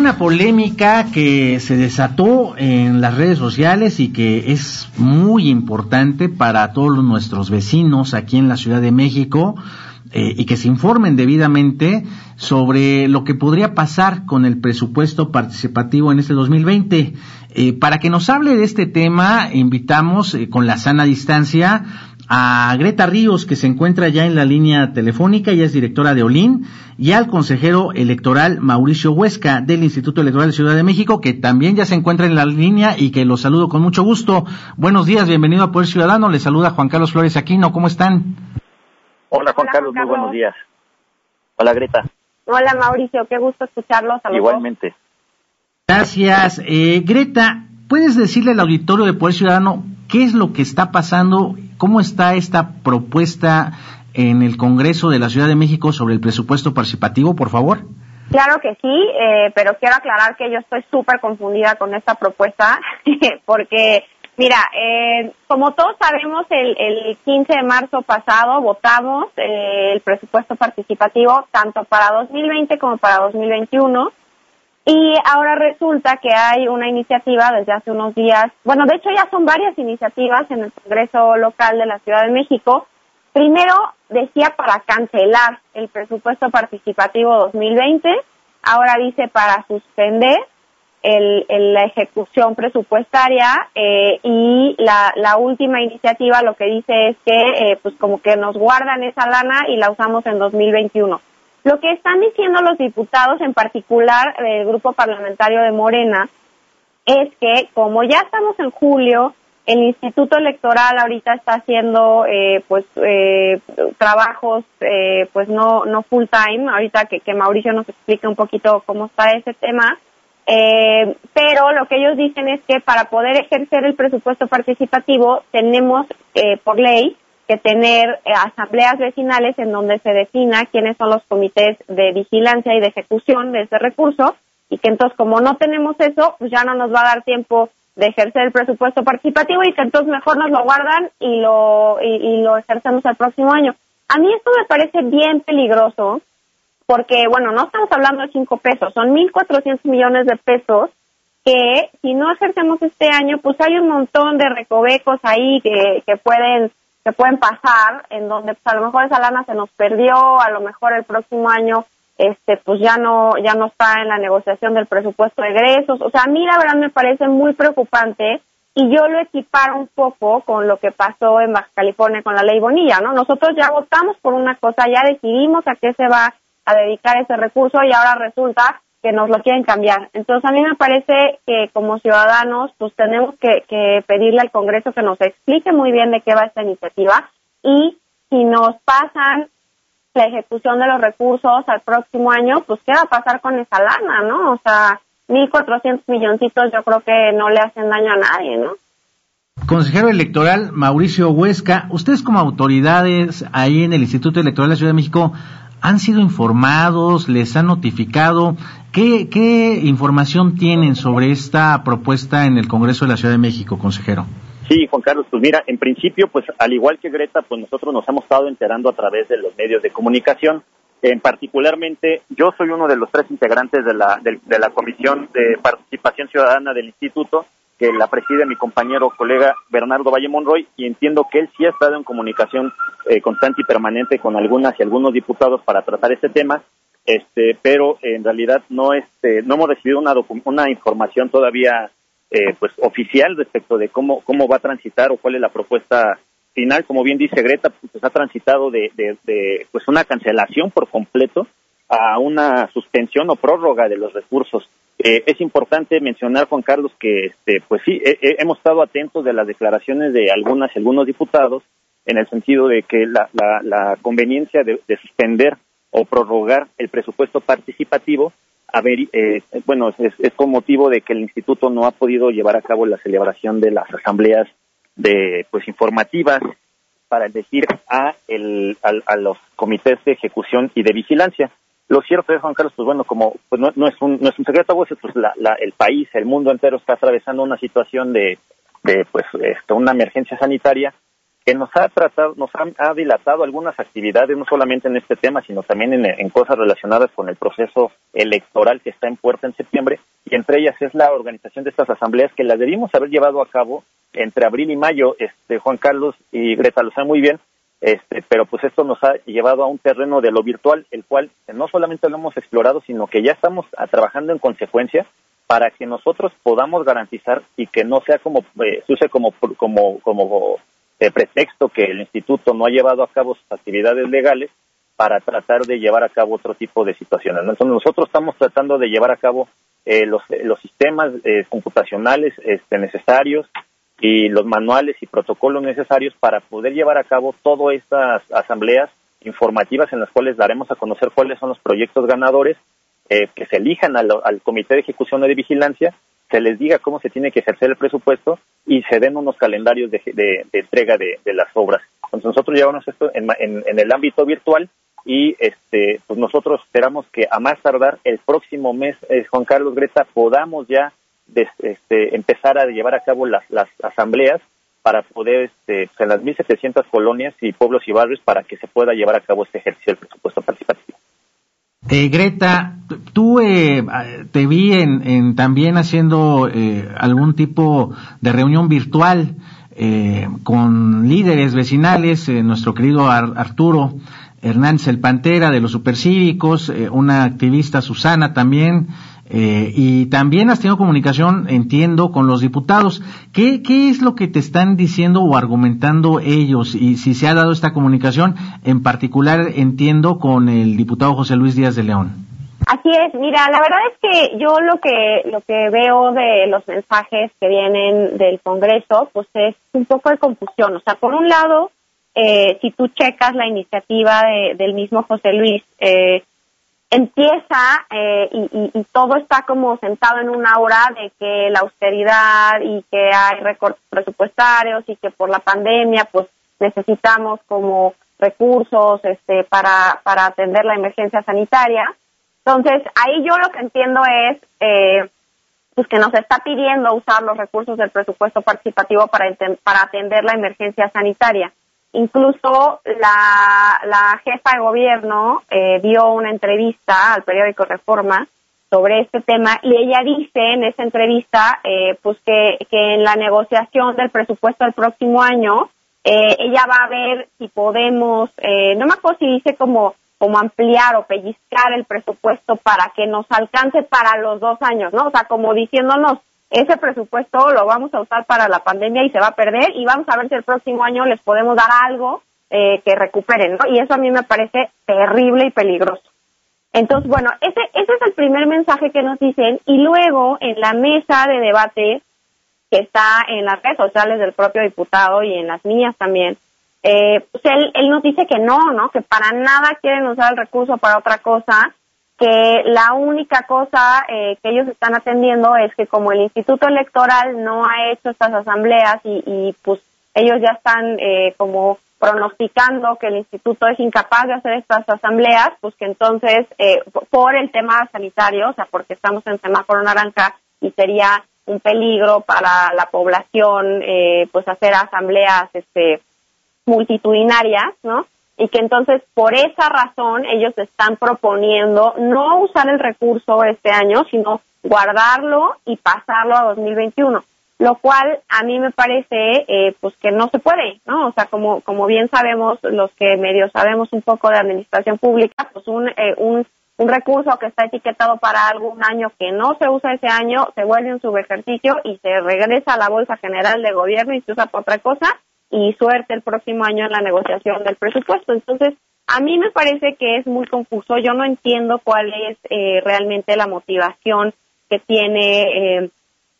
Una polémica que se desató en las redes sociales y que es muy importante para todos nuestros vecinos aquí en la Ciudad de México eh, y que se informen debidamente sobre lo que podría pasar con el presupuesto participativo en este 2020. Eh, para que nos hable de este tema, invitamos eh, con la sana distancia a Greta Ríos, que se encuentra ya en la línea telefónica, ella es directora de Olin, y al consejero electoral Mauricio Huesca del Instituto Electoral de Ciudad de México, que también ya se encuentra en la línea y que los saludo con mucho gusto. Buenos días, bienvenido a Poder Ciudadano, le saluda Juan Carlos Flores Aquino, ¿cómo están? Hola Juan Hola, Carlos, muy buenos días. Hola Greta, Hola Mauricio, qué gusto escucharlos. a igualmente. Gracias. Eh, Greta, ¿puedes decirle al auditorio de Poder Ciudadano qué es lo que está pasando? ¿Cómo está esta propuesta en el Congreso de la Ciudad de México sobre el presupuesto participativo, por favor? Claro que sí, eh, pero quiero aclarar que yo estoy súper confundida con esta propuesta, porque, mira, eh, como todos sabemos, el, el 15 de marzo pasado votamos eh, el presupuesto participativo tanto para 2020 como para 2021. Y ahora resulta que hay una iniciativa desde hace unos días, bueno, de hecho ya son varias iniciativas en el Congreso local de la Ciudad de México. Primero decía para cancelar el presupuesto participativo 2020, ahora dice para suspender el, la ejecución presupuestaria eh, y la, la última iniciativa lo que dice es que eh, pues como que nos guardan esa lana y la usamos en 2021. Lo que están diciendo los diputados, en particular del grupo parlamentario de Morena, es que como ya estamos en julio, el Instituto Electoral ahorita está haciendo eh, pues eh, trabajos eh, pues no no full time. Ahorita que, que Mauricio nos explique un poquito cómo está ese tema. Eh, pero lo que ellos dicen es que para poder ejercer el presupuesto participativo tenemos eh, por ley que tener eh, asambleas vecinales en donde se defina quiénes son los comités de vigilancia y de ejecución de ese recurso y que entonces como no tenemos eso, pues ya no nos va a dar tiempo de ejercer el presupuesto participativo y que entonces mejor nos lo guardan y lo y, lo ejercemos el próximo año. A mí esto me parece bien peligroso porque, bueno, no estamos hablando de cinco pesos, son 1.400 millones de pesos que si no ejercemos este año, pues hay un montón de recovecos ahí que, que pueden que pueden pasar, en donde pues a lo mejor esa lana se nos perdió, a lo mejor el próximo año este pues ya no ya no está en la negociación del presupuesto de egresos, o sea, a mí la verdad me parece muy preocupante y yo lo equiparo un poco con lo que pasó en Baja California con la ley Bonilla, ¿no? Nosotros ya votamos por una cosa, ya decidimos a qué se va a dedicar ese recurso y ahora resulta que nos lo quieren cambiar. Entonces a mí me parece que como ciudadanos pues tenemos que, que pedirle al Congreso que nos explique muy bien de qué va esta iniciativa y si nos pasan la ejecución de los recursos al próximo año, pues qué va a pasar con esa lana, ¿no? O sea, 1.400 milloncitos yo creo que no le hacen daño a nadie, ¿no? Consejero electoral Mauricio Huesca, ustedes como autoridades ahí en el Instituto Electoral de la Ciudad de México han sido informados, les han notificado, ¿qué, qué información tienen sobre esta propuesta en el Congreso de la Ciudad de México, consejero? Sí, Juan Carlos, pues mira, en principio, pues al igual que Greta, pues nosotros nos hemos estado enterando a través de los medios de comunicación. En particularmente, yo soy uno de los tres integrantes de la, de, de la Comisión de Participación Ciudadana del Instituto, que la preside mi compañero colega Bernardo Valle Monroy, y entiendo que él sí ha estado en comunicación eh, constante y permanente con algunas y algunos diputados para tratar este tema. este, pero en realidad no este, no hemos recibido una una información todavía eh, pues oficial respecto de cómo cómo va a transitar o cuál es la propuesta final. Como bien dice Greta, pues ha transitado de, de, de, pues una cancelación por completo a una suspensión o prórroga de los recursos. Eh, es importante mencionar, Juan Carlos, que este, pues sí, eh, hemos estado atentos de las declaraciones de algunas y algunos diputados en el sentido de que la, la, la conveniencia de, de suspender o prorrogar el presupuesto participativo, a ver, eh, bueno, es, es con motivo de que el instituto no ha podido llevar a cabo la celebración de las asambleas de pues informativas para elegir a, el, al- a, los comités de ejecución y de vigilancia. Lo cierto es, Juan Carlos, pues bueno, como pues no, no es un no es un secreto, pues, pues la, la- el país, el mundo entero está atravesando una situación de, de pues esto, una emergencia sanitaria que nos ha tratado, nos ha, dilatado algunas actividades, no solamente en este tema, sino también en, en cosas relacionadas con el proceso electoral que está en puerta en septiembre, y entre ellas es la organización de estas asambleas que las debimos haber llevado a cabo entre abril y mayo, este Juan Carlos y Greta lo saben muy bien, este, pero pues esto nos ha llevado a un terreno de lo virtual, el cual no solamente lo hemos explorado, sino que ya estamos ah, trabajando en consecuencia para que nosotros podamos garantizar y que no sea como eh, se use como como como eh, pretexto que el instituto no ha llevado a cabo sus actividades legales para tratar de llevar a cabo otro tipo de situaciones. Entonces nosotros estamos tratando de llevar a cabo eh, los, los sistemas eh, computacionales este, necesarios y los manuales y protocolos necesarios para poder llevar a cabo todas estas asambleas informativas en las cuales daremos a conocer cuáles son los proyectos ganadores, eh, que se elijan al, Comité de Ejecución y de Vigilancia, se les diga cómo se tiene que ejercer el presupuesto y se den unos calendarios de, de- de entrega de, de las obras. Entonces nosotros llevamos esto en, en- en el ámbito virtual y este pues nosotros esperamos que a más tardar el próximo mes, eh, Juan Carlos Greta, podamos ya des- este, empezar a llevar a cabo las, las asambleas para poder, este, pues, en las 1.700 colonias y pueblos y barrios, para que se pueda llevar a cabo este ejercicio del presupuesto participativo. Eh, Greta, tú eh, te vi en, también haciendo eh, algún tipo de reunión virtual eh, con líderes vecinales, eh, nuestro querido Ar- Arturo Hernández el Pantera de los Supercívicos, eh, una activista Susana también, eh, y también has tenido comunicación, entiendo, con los diputados. ¿Qué, ¿Qué es lo que te están diciendo o argumentando ellos? Y si se ha dado esta comunicación, en particular, entiendo, con el diputado José Luis Díaz de León. Así es, mira, la verdad es que yo lo que lo que veo de los mensajes que vienen del Congreso, pues es un poco de confusión. O sea, por un lado, eh, si tú checas la iniciativa de- del mismo José Luis, eh, empieza eh, y, y- todo está como sentado en una hora de que la austeridad y que hay recortes presupuestarios y que por la pandemia pues necesitamos como recursos este para para atender la emergencia sanitaria. Entonces ahí yo lo que entiendo es eh, pues que nos está pidiendo usar los recursos del presupuesto participativo para para atender la emergencia sanitaria Incluso la, jefa de gobierno eh, dio una entrevista al periódico Reforma sobre este tema y ella dice en esa entrevista eh, pues que, que en la negociación del presupuesto del próximo año eh, ella va a ver si podemos, eh, no me acuerdo si dice como, como ampliar o pellizcar el presupuesto para que nos alcance para los dos años, ¿no? O sea, como diciéndonos, ese presupuesto lo vamos a usar para la pandemia y se va a perder y vamos a ver si el próximo año les podemos dar algo eh, que recuperen, ¿no? Y eso a mí me parece terrible y peligroso. Entonces, bueno, ese, ese es el primer mensaje que nos dicen y luego en la mesa de debate que está en las redes sociales del propio diputado y en las mías también, eh, pues él, él nos dice que no, ¿no? Que para nada quieren usar el recurso para otra cosa, que la única cosa eh, que ellos están atendiendo es que como el Instituto Electoral no ha hecho estas asambleas y, pues ellos ya están eh, como pronosticando que el instituto es incapaz de hacer estas asambleas, pues que entonces eh, por el tema sanitario, o sea, porque estamos en semáforo naranja y sería un peligro para la población, eh, pues hacer asambleas este, multitudinarias, ¿no? Y que entonces por esa razón ellos están proponiendo no usar el recurso este año, sino guardarlo y pasarlo a 2021 lo cual a mí me parece eh, pues que no se puede, ¿no? O sea, como como bien sabemos los que medio sabemos un poco de administración pública, pues un eh, un un recurso que está etiquetado para algún año que no se usa ese año, se vuelve un subejercicio y se regresa a la Bolsa General de Gobierno y se usa para otra cosa y suerte el próximo año en la negociación del presupuesto. Entonces, a mí me parece que es muy confuso. Yo no entiendo cuál es eh, realmente la motivación que tiene eh,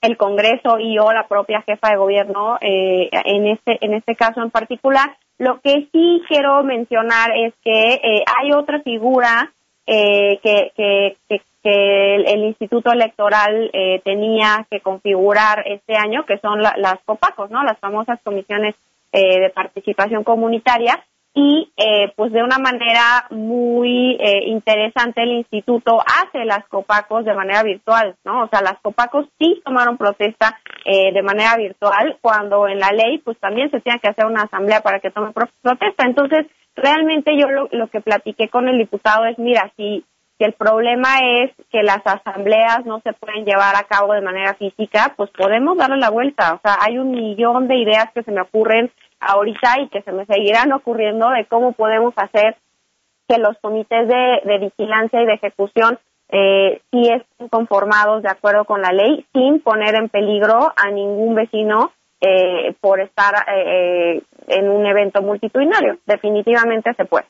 el Congreso y o la propia jefa de gobierno eh, en este en este caso en particular. Lo que sí quiero mencionar es que eh, hay otra figura eh, que, que, el, Instituto Electoral tenía que configurar este año, que son la- las COPACOS, ¿no? Las famosas comisiones eh, de participación comunitaria y eh, pues de una manera muy eh, interesante el instituto hace las copacos de manera virtual, ¿no? O sea, las copacos sí tomaron protesta eh, de manera virtual cuando en la ley pues también se tiene que hacer una asamblea para que tome pro- protesta. Entonces, realmente yo lo, lo que platiqué con el diputado es, mira, si, si el problema es que las asambleas no se pueden llevar a cabo de manera física, pues podemos darle la vuelta. O sea, hay un millón de ideas que se me ocurren ahorita y que se me seguirán ocurriendo de cómo podemos hacer que los comités de, de vigilancia y de ejecución eh, sí estén conformados de acuerdo con la ley sin poner en peligro a ningún vecino eh, por estar eh, eh, en un evento multitudinario. Definitivamente se puede.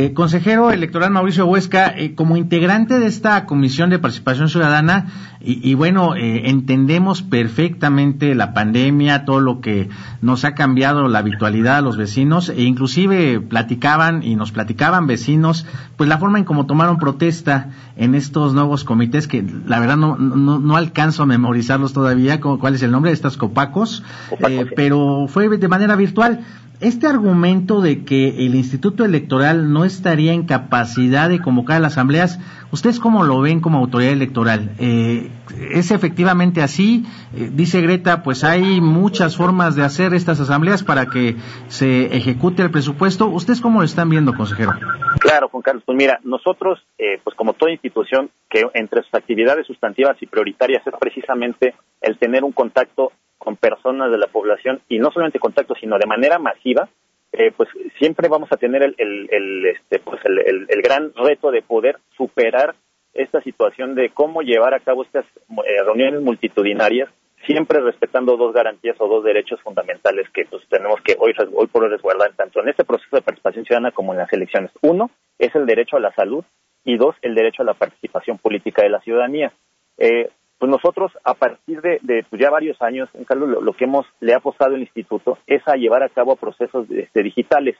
Eh, consejero electoral Mauricio Huesca, eh, como integrante de esta Comisión de Participación Ciudadana, y, y bueno, eh, entendemos perfectamente la pandemia, todo lo que nos ha cambiado la virtualidad a los vecinos, e inclusive platicaban y nos platicaban vecinos, pues la forma en cómo tomaron protesta en estos nuevos comités, que la verdad no, no, no alcanzo a memorizarlos todavía, cuál es el nombre de estas copacos, eh, sí. pero fue de manera virtual. Este argumento de que el Instituto Electoral no estaría en capacidad de convocar a las asambleas, ¿ustedes cómo lo ven como autoridad electoral? Eh, ¿Es efectivamente así? Eh, dice Greta, pues hay muchas formas de hacer estas asambleas para que se ejecute el presupuesto. ¿Ustedes cómo lo están viendo, consejero? Claro, Juan Carlos. Pues mira, nosotros, eh, pues como toda institución, que entre sus actividades sustantivas y prioritarias es precisamente el tener un contacto con personas de la población y no solamente contacto, sino de manera masiva, eh, pues siempre vamos a tener el, el, el, este, pues el, el- el gran reto de poder superar esta situación de cómo llevar a cabo estas eh, reuniones multitudinarias, siempre respetando dos garantías o dos derechos fundamentales que pues, tenemos que hoy, hoy por hoy resguardar tanto en este proceso de participación ciudadana como en las elecciones. Uno es el derecho a la salud y dos, el derecho a la participación política de la ciudadanía. Eh, pues nosotros, a partir de, de, pues ya varios años, Carlos, lo, que hemos le ha apostado el instituto es a llevar a cabo procesos este, digitales.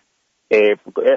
Eh,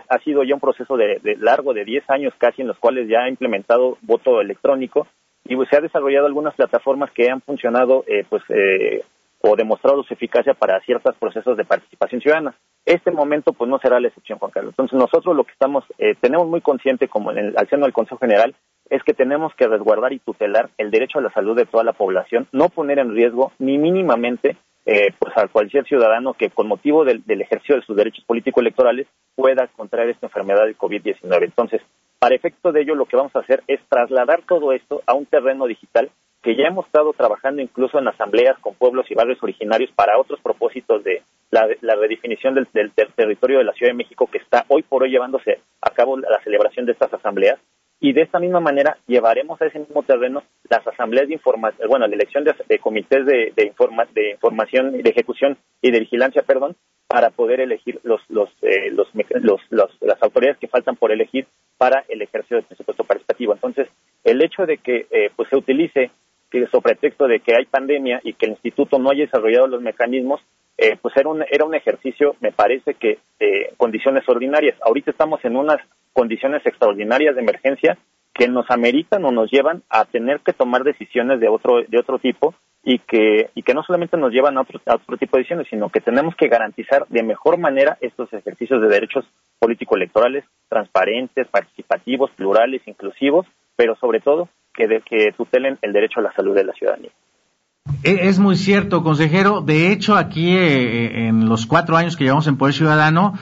ha sido ya un proceso de, de largo de 10 años casi en los cuales ya ha implementado voto electrónico y pues, se ha desarrollado algunas plataformas que han funcionado eh, pues eh, o demostrado su eficacia para ciertos procesos de participación ciudadana. Este momento pues no será la excepción, Juan Carlos. Entonces nosotros lo que estamos eh, tenemos muy consciente como en el, al seno del Consejo General es que tenemos que resguardar y tutelar el derecho a la salud de toda la población, no poner en riesgo ni mínimamente eh, pues a cualquier ciudadano que con motivo del, ejercicio de sus derechos político-electorales pueda contraer esta enfermedad del COVID-19. Entonces, para efecto de ello, lo que vamos a hacer es trasladar todo esto a un terreno digital que ya hemos estado trabajando incluso en asambleas con pueblos y barrios originarios para otros propósitos de la, redefinición del- del territorio de la Ciudad de México que está hoy por hoy llevándose a cabo la celebración de estas asambleas y de esta misma manera llevaremos a ese mismo terreno las asambleas de información, bueno, la elección de, de comités de, de, informa- de información, de ejecución y de vigilancia, perdón, para poder elegir los, los, eh, los, los- los- las autoridades que faltan por elegir para el ejercicio del presupuesto participativo. Entonces, el hecho de que eh, pues se utilice sobre pretexto de que hay pandemia y que el instituto no haya desarrollado los mecanismos, eh, pues era un, era un ejercicio, me parece que, eh, condiciones ordinarias. Ahorita estamos en unas condiciones extraordinarias de emergencia que nos ameritan o nos llevan a tener que tomar decisiones de otro, de otro tipo y que, y que no solamente nos llevan a otro, a otro tipo de decisiones, sino que tenemos que garantizar de mejor manera estos ejercicios de derechos político-electorales transparentes, participativos, plurales, inclusivos, pero sobre todo que, de- que tutelen el derecho a la salud de la ciudadanía. E- Es muy cierto, consejero. De hecho, aquí eh, en los cuatro años que llevamos en Poder Ciudadano,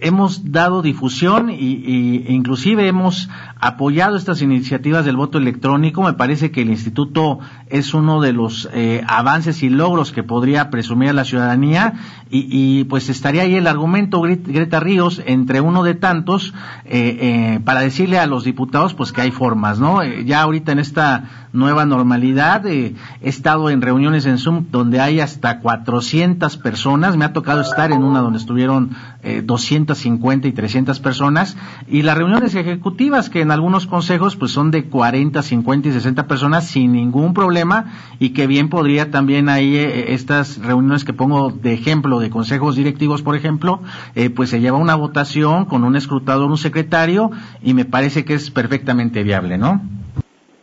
hemos dado difusión y, y- inclusive hemos apoyado estas iniciativas del voto electrónico. Me parece que el instituto es uno de los eh, avances y logros que podría presumir a la ciudadanía y, pues estaría ahí el argumento Gre- Greta Ríos entre uno de tantos eh, eh, para decirle a los diputados pues que hay formas, ¿no? Eh, ya ahorita en esta nueva normalidad he estado en reuniones en Zoom donde hay hasta 400 personas, me ha tocado estar en una donde estuvieron eh, 250 y 300 personas y las reuniones ejecutivas que en algunos consejos pues son de 40, 50 y 60 personas sin ningún problema y que bien podría también ahí eh, estas reuniones que pongo de ejemplo de consejos directivos por ejemplo eh, pues se lleva una votación con un escrutador, un secretario y me parece que es perfectamente viable, ¿no?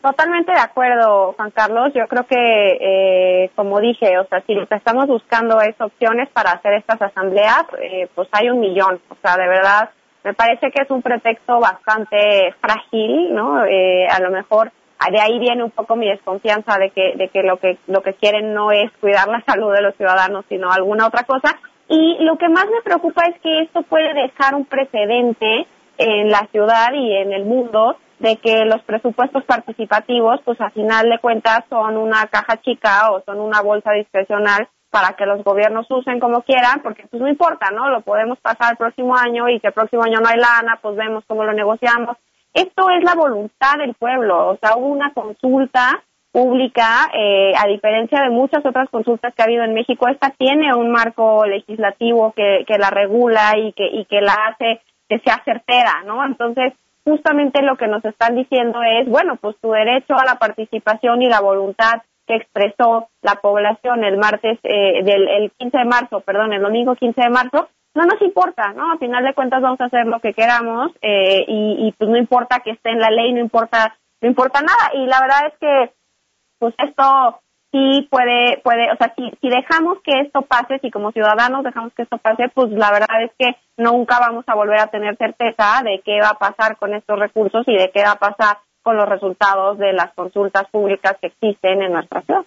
Totalmente de acuerdo, Juan Carlos. Yo creo que, eh, como dije, o sea, si estamos buscando es opciones para hacer estas asambleas, eh, pues hay un millón. O sea, de verdad, me parece que es un pretexto bastante frágil, ¿no? Eh, a lo mejor de ahí viene un poco mi desconfianza de que, de que lo que lo que quieren no es cuidar la salud de los ciudadanos, sino alguna otra cosa. Y lo que más me preocupa es que esto puede dejar un precedente en la ciudad y en el mundo de que los presupuestos participativos, pues a final de cuentas son una caja chica o son una bolsa discrecional para que los gobiernos usen como quieran, porque pues no importa, ¿no? Lo podemos pasar el próximo año y que el próximo año no hay lana, pues vemos cómo lo negociamos. Esto es la voluntad del pueblo, o sea, hubo una consulta pública, eh, a diferencia de muchas otras consultas que ha habido en México, esta tiene un marco legislativo que, que la regula y que, y que la hace que sea certera, ¿no? Entonces, justamente lo que nos están diciendo es, bueno, pues tu derecho a la participación y la voluntad que expresó la población el martes, eh, del el 15 de marzo, perdón, el domingo 15 de marzo, no nos importa, ¿no? A final de cuentas vamos a hacer lo que queramos eh, y, y pues no importa que esté en la ley, no importa, no importa nada. Y la verdad es que, pues esto sí puede, puede, o sea, si, si dejamos que esto pase, si como ciudadanos dejamos que esto pase, pues la verdad es que nunca vamos a volver a tener certeza de qué va a pasar con estos recursos y de qué va a pasar con los resultados de las consultas públicas que existen en nuestra ciudad.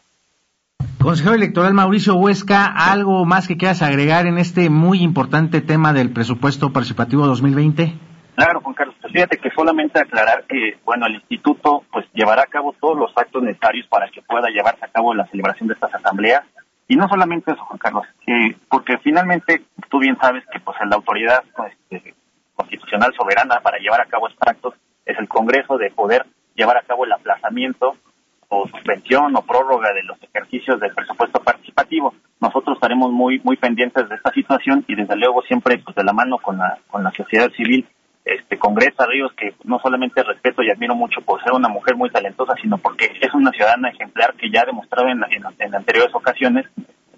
Consejero electoral Mauricio Huesca, ¿algo más que quieras agregar en este muy importante tema del presupuesto participativo 2020? Claro, Juan Carlos, pues fíjate que solamente aclarar que, bueno, el instituto pues llevará a cabo todos los actos necesarios para que pueda llevarse a cabo la celebración de estas asambleas. Y no solamente eso, Juan Carlos, que, porque finalmente tú bien sabes que pues la autoridad pues, este, constitucional soberana para llevar a cabo estos actos es el Congreso de poder llevar a cabo el aplazamiento o suspensión o prórroga de los ejercicios del presupuesto participativo. Nosotros estaremos muy muy pendientes de esta situación y desde luego siempre pues de la mano con la con la sociedad civil este con Greta Ríos que no solamente respeto y admiro mucho por ser una mujer muy talentosa sino porque es una ciudadana ejemplar que ya ha demostrado en, anteriores ocasiones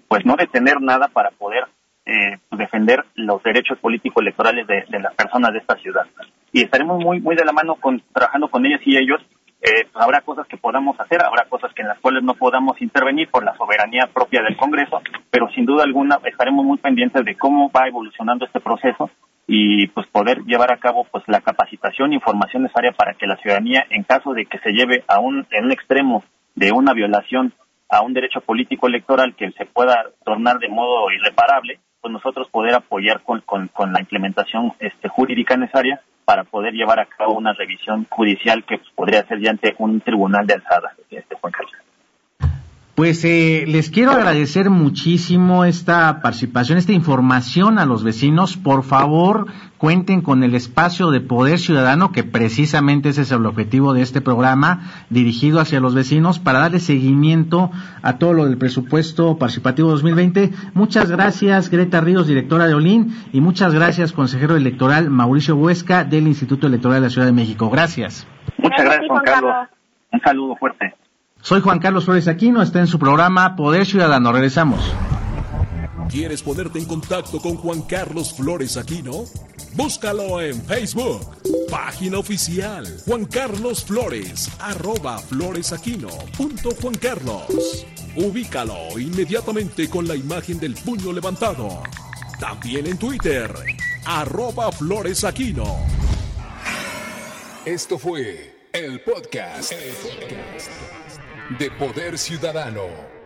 pues no detener nada para poder eh, defender los derechos políticos electorales de, de, las personas de esta ciudad. Y estaremos muy muy de la mano con trabajando con ellas y ellos eh, pues habrá cosas que podamos hacer, habrá cosas que en las cuales no podamos intervenir por la soberanía propia del Congreso, pero sin duda alguna estaremos muy pendientes de cómo va evolucionando este proceso y pues poder llevar a cabo pues la capacitación e información necesaria para que la ciudadanía en caso de que se lleve a un en un extremo de una violación a un derecho político electoral que se pueda tornar de modo irreparable, pues nosotros poder apoyar con, con, con la implementación este, jurídica necesaria para poder llevar a cabo una revisión judicial que pues, podría ser ya ante un tribunal de alzada. Pues eh, les quiero agradecer muchísimo esta participación, esta información a los vecinos. Por favor, cuenten con el espacio de poder ciudadano, que precisamente ese es el objetivo de este programa, dirigido hacia los vecinos, para darle seguimiento a todo lo del presupuesto participativo 2020. Muchas gracias, Greta Ríos, directora de Olin, y muchas gracias, consejero electoral Mauricio Huesca, del Instituto Electoral de la Ciudad de México. Gracias. Muchas gracias, Juan Carlos. Un saludo fuerte. Soy Juan Carlos Flores Aquino, está en su programa Poder Ciudadano. Regresamos. ¿Quieres ponerte en contacto con Juan Carlos Flores Aquino? Búscalo en Facebook. Página oficial. Juan Carlos Flores. Arroba floresaquino. Punto Juan Carlos. Ubícalo inmediatamente con la imagen del puño levantado. También en Twitter. Arroba floresaquino. Esto fue el podcast, el podcast de Poder Ciudadano.